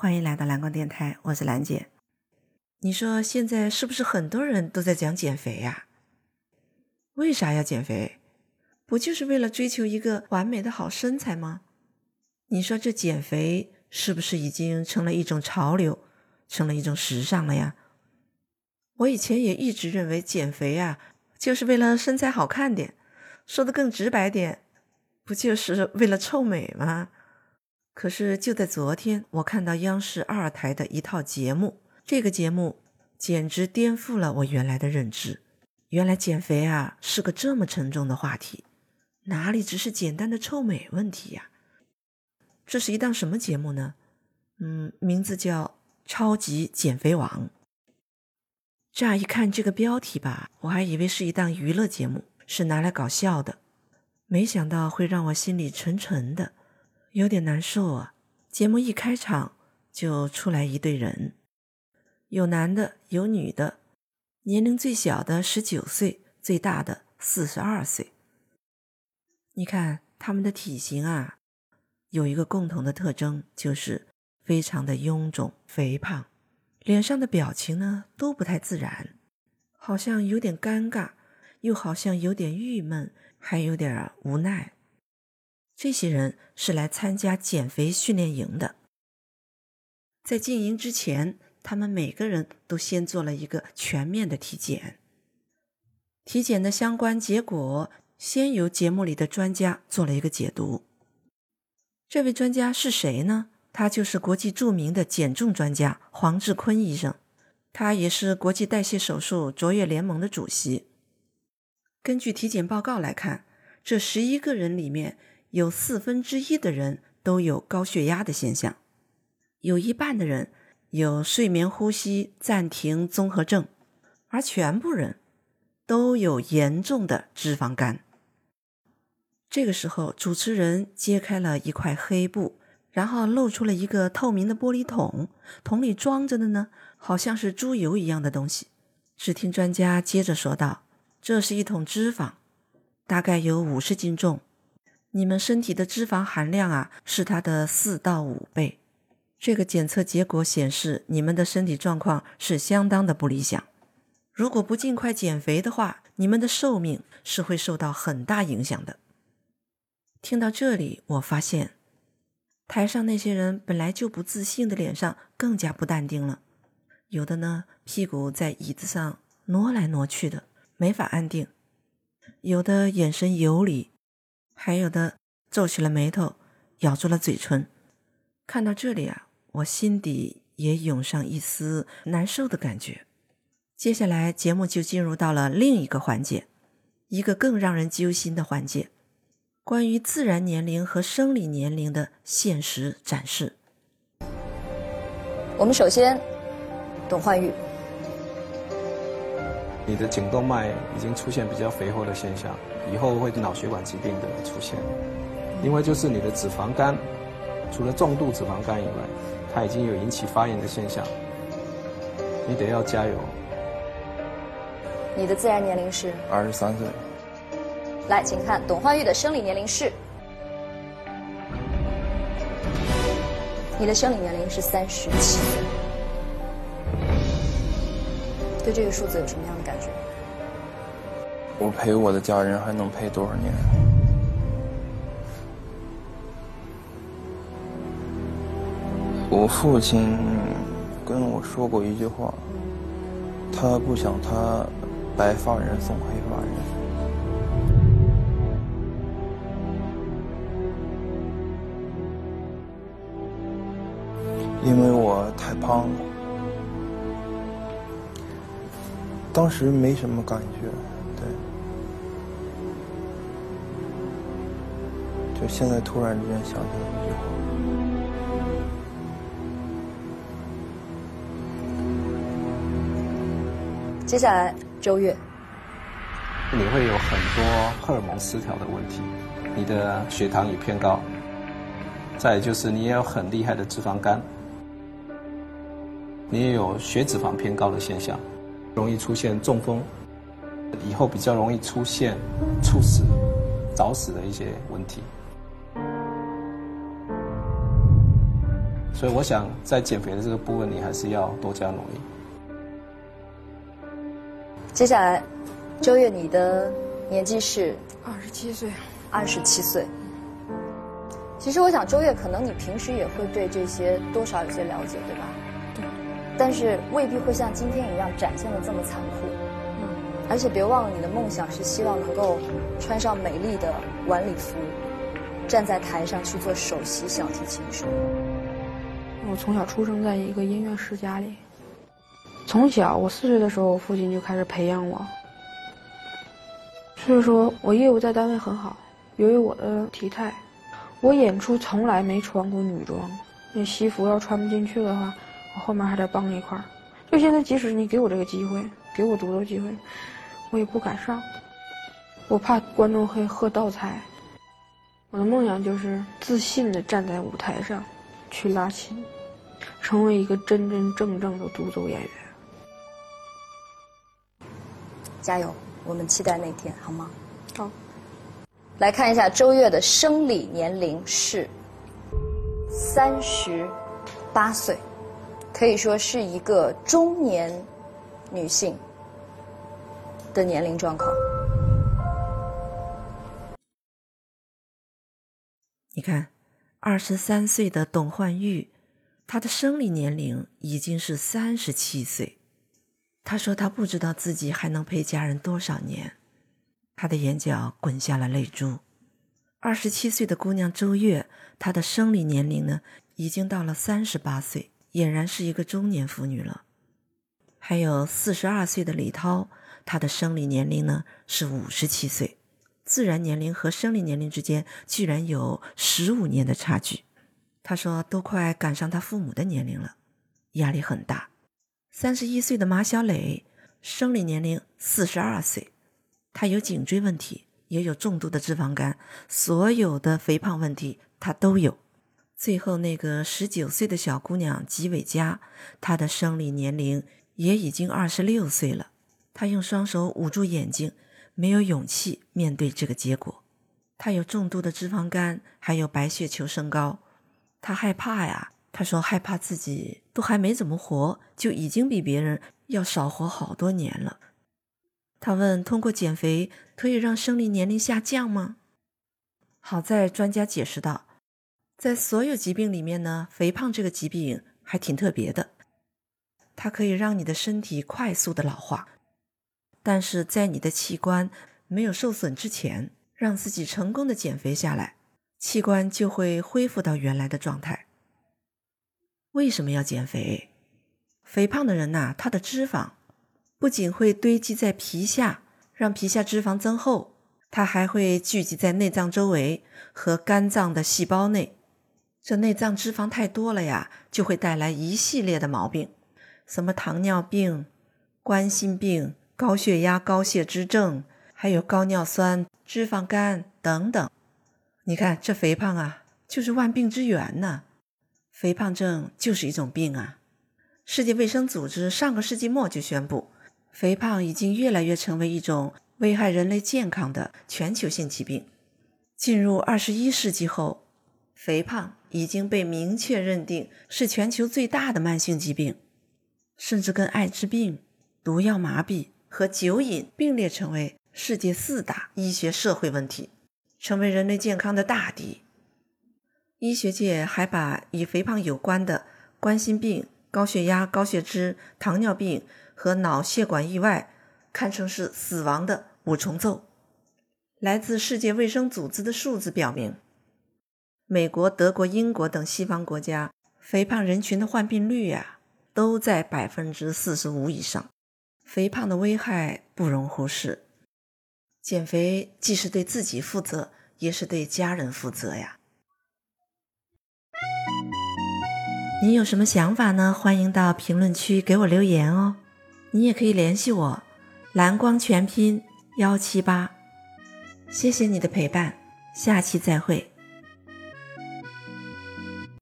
欢迎来到蓝光电台，我是兰姐。你说现在是不是很多人都在讲减肥呀？为啥要减肥？不就是为了追求一个完美的好身材吗？你说这减肥是不是已经成了一种潮流，成了一种时尚了呀？我以前也一直认为减肥啊，就是为了身材好看点，说的更直白点，不就是为了臭美吗？可是就在昨天，我看到央视二台的一套节目，这个节目简直颠覆了我原来的认知。原来减肥啊是个这么沉重的话题，哪里只是简单的臭美问题呀？这是一档什么节目呢？嗯，名字叫《超级减肥王》。乍一看这个标题吧，我还以为是一档娱乐节目，是拿来搞笑的，没想到会让我心里沉沉的。有点难受啊！节目一开场就出来一对人，有男的，有女的，年龄最小的十九岁，最大的四十二岁。你看他们的体型啊，有一个共同的特征，就是非常的臃肿肥胖，脸上的表情呢都不太自然，好像有点尴尬，又好像有点郁闷，还有点无奈。这些人是来参加减肥训练营的，在进营之前，他们每个人都先做了一个全面的体检。体检的相关结果，先由节目里的专家做了一个解读。这位专家是谁呢？他就是国际著名的减重专家黄志坤医生，他也是国际代谢手术卓越联盟的主席。根据体检报告来看，这十一个人里面。有四分之一的人都有高血压的现象，有一半的人有睡眠呼吸暂停综合症，而全部人都有严重的脂肪肝。这个时候，主持人揭开了一块黑布，然后露出了一个透明的玻璃桶，桶里装着的呢，好像是猪油一样的东西。只听专家接着说道：“这是一桶脂肪，大概有五十斤重。”你们身体的脂肪含量啊，是它的四到五倍。这个检测结果显示，你们的身体状况是相当的不理想。如果不尽快减肥的话，你们的寿命是会受到很大影响的。听到这里，我发现台上那些人本来就不自信的脸上更加不淡定了，有的呢屁股在椅子上挪来挪去的，没法安定；有的眼神游离。还有的皱起了眉头，咬住了嘴唇。看到这里啊，我心底也涌上一丝难受的感觉。接下来节目就进入到了另一个环节，一个更让人揪心的环节——关于自然年龄和生理年龄的现实展示。我们首先，董焕玉，你的颈动脉已经出现比较肥厚的现象。以后会脑血管疾病的出现，因为就是你的脂肪肝，除了重度脂肪肝以外，它已经有引起发炎的现象，你得要加油。你的自然年龄是？二十三岁。来，请看董焕玉的生理年龄是？你的生理年龄是三十七岁。对这个数字有什么样的感觉？我陪我的家人还能陪多少年？我父亲跟我说过一句话，他不想他白发人送黑发人，因为我太胖了，当时没什么感觉。对就现在突然之间想起来一句话。接下来，周月，你会有很多荷尔蒙失调的问题，你的血糖也偏高，再就是你也有很厉害的脂肪肝，你也有血脂肪偏高的现象，容易出现中风，以后比较容易出现猝死、早死的一些问题。所以我想在减肥的这个部分，你还是要多加努力。接下来，周月，你的年纪是二十七岁，二十七岁。其实我想，周月可能你平时也会对这些多少有些了解，对吧？对。但是未必会像今天一样展现的这么残酷。嗯。而且别忘了，你的梦想是希望能够穿上美丽的晚礼服，站在台上去做首席小提琴手。我从小出生在一个音乐世家里，从小我四岁的时候，我父亲就开始培养我。所以说我业务在单位很好，由于我的体态。我演出从来没穿过女装，那西服要穿不进去的话，我后面还得帮一块儿。就现在，即使你给我这个机会，给我独奏机会，我也不敢上，我怕观众会喝倒彩。我的梦想就是自信的站在舞台上，去拉琴，成为一个真真正正的独奏演员。加油，我们期待那天，好吗？好。来看一下周月的生理年龄是三十八岁，可以说是一个中年女性的年龄状况。你看，二十三岁的董焕玉，她的生理年龄已经是三十七岁。她说她不知道自己还能陪家人多少年。他的眼角滚下了泪珠。二十七岁的姑娘周月，她的生理年龄呢，已经到了三十八岁，俨然是一个中年妇女了。还有四十二岁的李涛，她的生理年龄呢是五十七岁，自然年龄和生理年龄之间居然有十五年的差距。她说都快赶上她父母的年龄了，压力很大。三十一岁的马小磊，生理年龄四十二岁。他有颈椎问题，也有重度的脂肪肝，所有的肥胖问题他都有。最后那个十九岁的小姑娘吉伟佳，她的生理年龄也已经二十六岁了。她用双手捂住眼睛，没有勇气面对这个结果。她有重度的脂肪肝，还有白血球升高，她害怕呀。她说害怕自己都还没怎么活，就已经比别人要少活好多年了。他问：“通过减肥可以让生理年龄下降吗？”好在专家解释道，在所有疾病里面呢，肥胖这个疾病还挺特别的，它可以让你的身体快速的老化，但是在你的器官没有受损之前，让自己成功的减肥下来，器官就会恢复到原来的状态。为什么要减肥？肥胖的人呐，他的脂肪。不仅会堆积在皮下，让皮下脂肪增厚，它还会聚集在内脏周围和肝脏的细胞内。这内脏脂肪太多了呀，就会带来一系列的毛病，什么糖尿病、冠心病、高血压、高血脂症，还有高尿酸、脂肪肝等等。你看这肥胖啊，就是万病之源呢。肥胖症就是一种病啊。世界卫生组织上个世纪末就宣布。肥胖已经越来越成为一种危害人类健康的全球性疾病。进入二十一世纪后，肥胖已经被明确认定是全球最大的慢性疾病，甚至跟艾滋病、毒药麻痹和酒瘾并列成为世界四大医学社会问题，成为人类健康的大敌。医学界还把与肥胖有关的冠心病、高血压、高血脂、糖尿病。和脑血管意外堪称是死亡的五重奏。来自世界卫生组织的数字表明，美国、德国、英国等西方国家肥胖人群的患病率呀，都在百分之四十五以上。肥胖的危害不容忽视，减肥既是对自己负责，也是对家人负责呀。你有什么想法呢？欢迎到评论区给我留言哦。你也可以联系我，蓝光全拼幺七八，谢谢你的陪伴，下期再会。